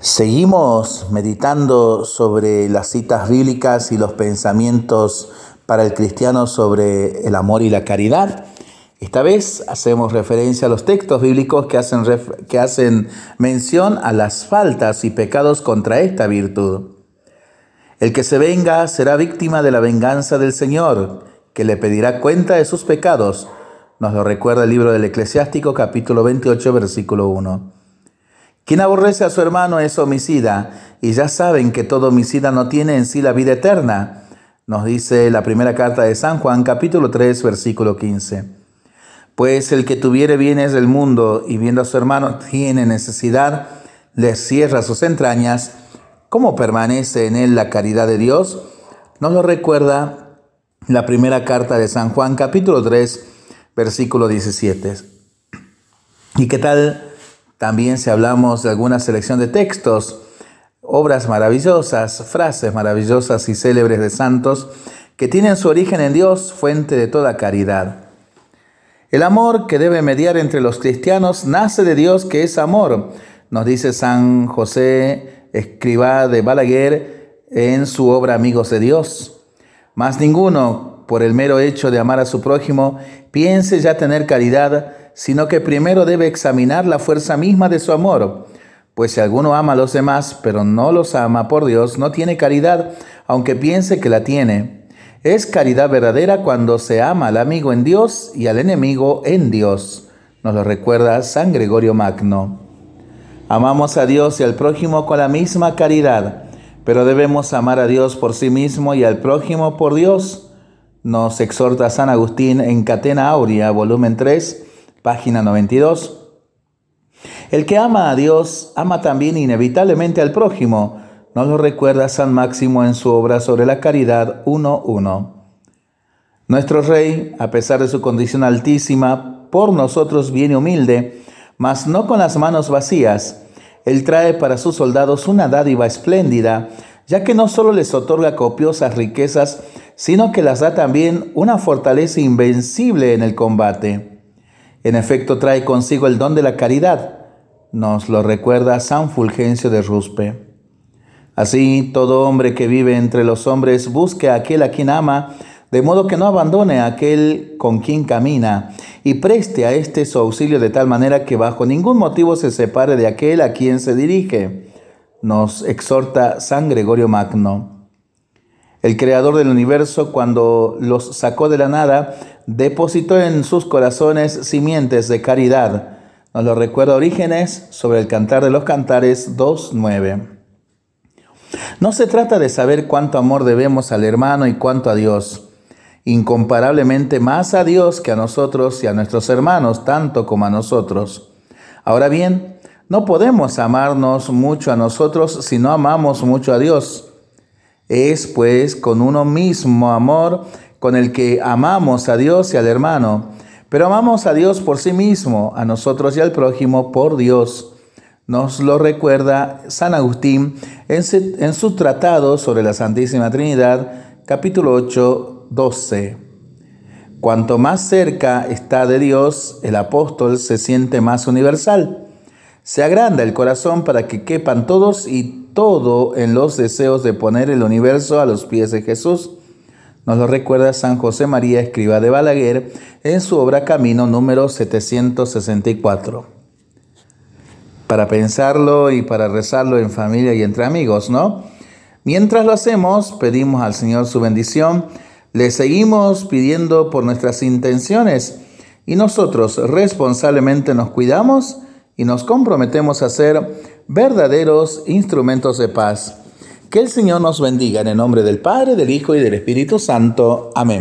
Seguimos meditando sobre las citas bíblicas y los pensamientos para el cristiano sobre el amor y la caridad. Esta vez hacemos referencia a los textos bíblicos que hacen, que hacen mención a las faltas y pecados contra esta virtud. El que se venga será víctima de la venganza del Señor, que le pedirá cuenta de sus pecados. Nos lo recuerda el libro del Eclesiástico capítulo 28 versículo 1. Quien aborrece a su hermano es homicida, y ya saben que todo homicida no tiene en sí la vida eterna, nos dice la primera carta de San Juan, capítulo 3, versículo 15. Pues el que tuviere bienes del mundo y viendo a su hermano tiene necesidad, le cierra sus entrañas, ¿cómo permanece en él la caridad de Dios? Nos lo recuerda la primera carta de San Juan, capítulo 3, versículo 17. ¿Y qué tal? También si hablamos de alguna selección de textos, obras maravillosas, frases maravillosas y célebres de santos que tienen su origen en Dios, fuente de toda caridad. El amor que debe mediar entre los cristianos nace de Dios que es amor, nos dice San José Escribá de Balaguer en su obra Amigos de Dios. Más ninguno, por el mero hecho de amar a su prójimo, piense ya tener caridad, sino que primero debe examinar la fuerza misma de su amor. Pues si alguno ama a los demás, pero no los ama por Dios, no tiene caridad, aunque piense que la tiene. Es caridad verdadera cuando se ama al amigo en Dios y al enemigo en Dios. Nos lo recuerda San Gregorio Magno. Amamos a Dios y al prójimo con la misma caridad, pero debemos amar a Dios por sí mismo y al prójimo por Dios. Nos exhorta San Agustín en Catena Aurea, volumen 3, página 92. El que ama a Dios ama también inevitablemente al prójimo. Nos lo recuerda San Máximo en su obra sobre la caridad 1.1. Nuestro Rey, a pesar de su condición altísima, por nosotros viene humilde, mas no con las manos vacías. Él trae para sus soldados una dádiva espléndida, ya que no solo les otorga copiosas riquezas, sino que las da también una fortaleza invencible en el combate. En efecto, trae consigo el don de la caridad. Nos lo recuerda San Fulgencio de Ruspe. Así, todo hombre que vive entre los hombres busque a aquel a quien ama, de modo que no abandone a aquel con quien camina, y preste a éste su auxilio de tal manera que bajo ningún motivo se separe de aquel a quien se dirige. Nos exhorta San Gregorio Magno. El creador del universo, cuando los sacó de la nada, depositó en sus corazones simientes de caridad. Nos lo recuerda Orígenes sobre el Cantar de los Cantares 2.9. No se trata de saber cuánto amor debemos al hermano y cuánto a Dios. Incomparablemente más a Dios que a nosotros y a nuestros hermanos, tanto como a nosotros. Ahora bien, no podemos amarnos mucho a nosotros si no amamos mucho a Dios. Es pues con uno mismo amor con el que amamos a Dios y al hermano, pero amamos a Dios por sí mismo, a nosotros y al prójimo por Dios. Nos lo recuerda San Agustín en su tratado sobre la Santísima Trinidad, capítulo 8, 12. Cuanto más cerca está de Dios, el apóstol se siente más universal. Se agranda el corazón para que quepan todos y todo en los deseos de poner el universo a los pies de Jesús. Nos lo recuerda San José María Escriba de Balaguer en su obra Camino número 764. Para pensarlo y para rezarlo en familia y entre amigos, ¿no? Mientras lo hacemos, pedimos al Señor su bendición, le seguimos pidiendo por nuestras intenciones y nosotros responsablemente nos cuidamos y nos comprometemos a ser verdaderos instrumentos de paz. Que el Señor nos bendiga en el nombre del Padre, del Hijo y del Espíritu Santo. Amén.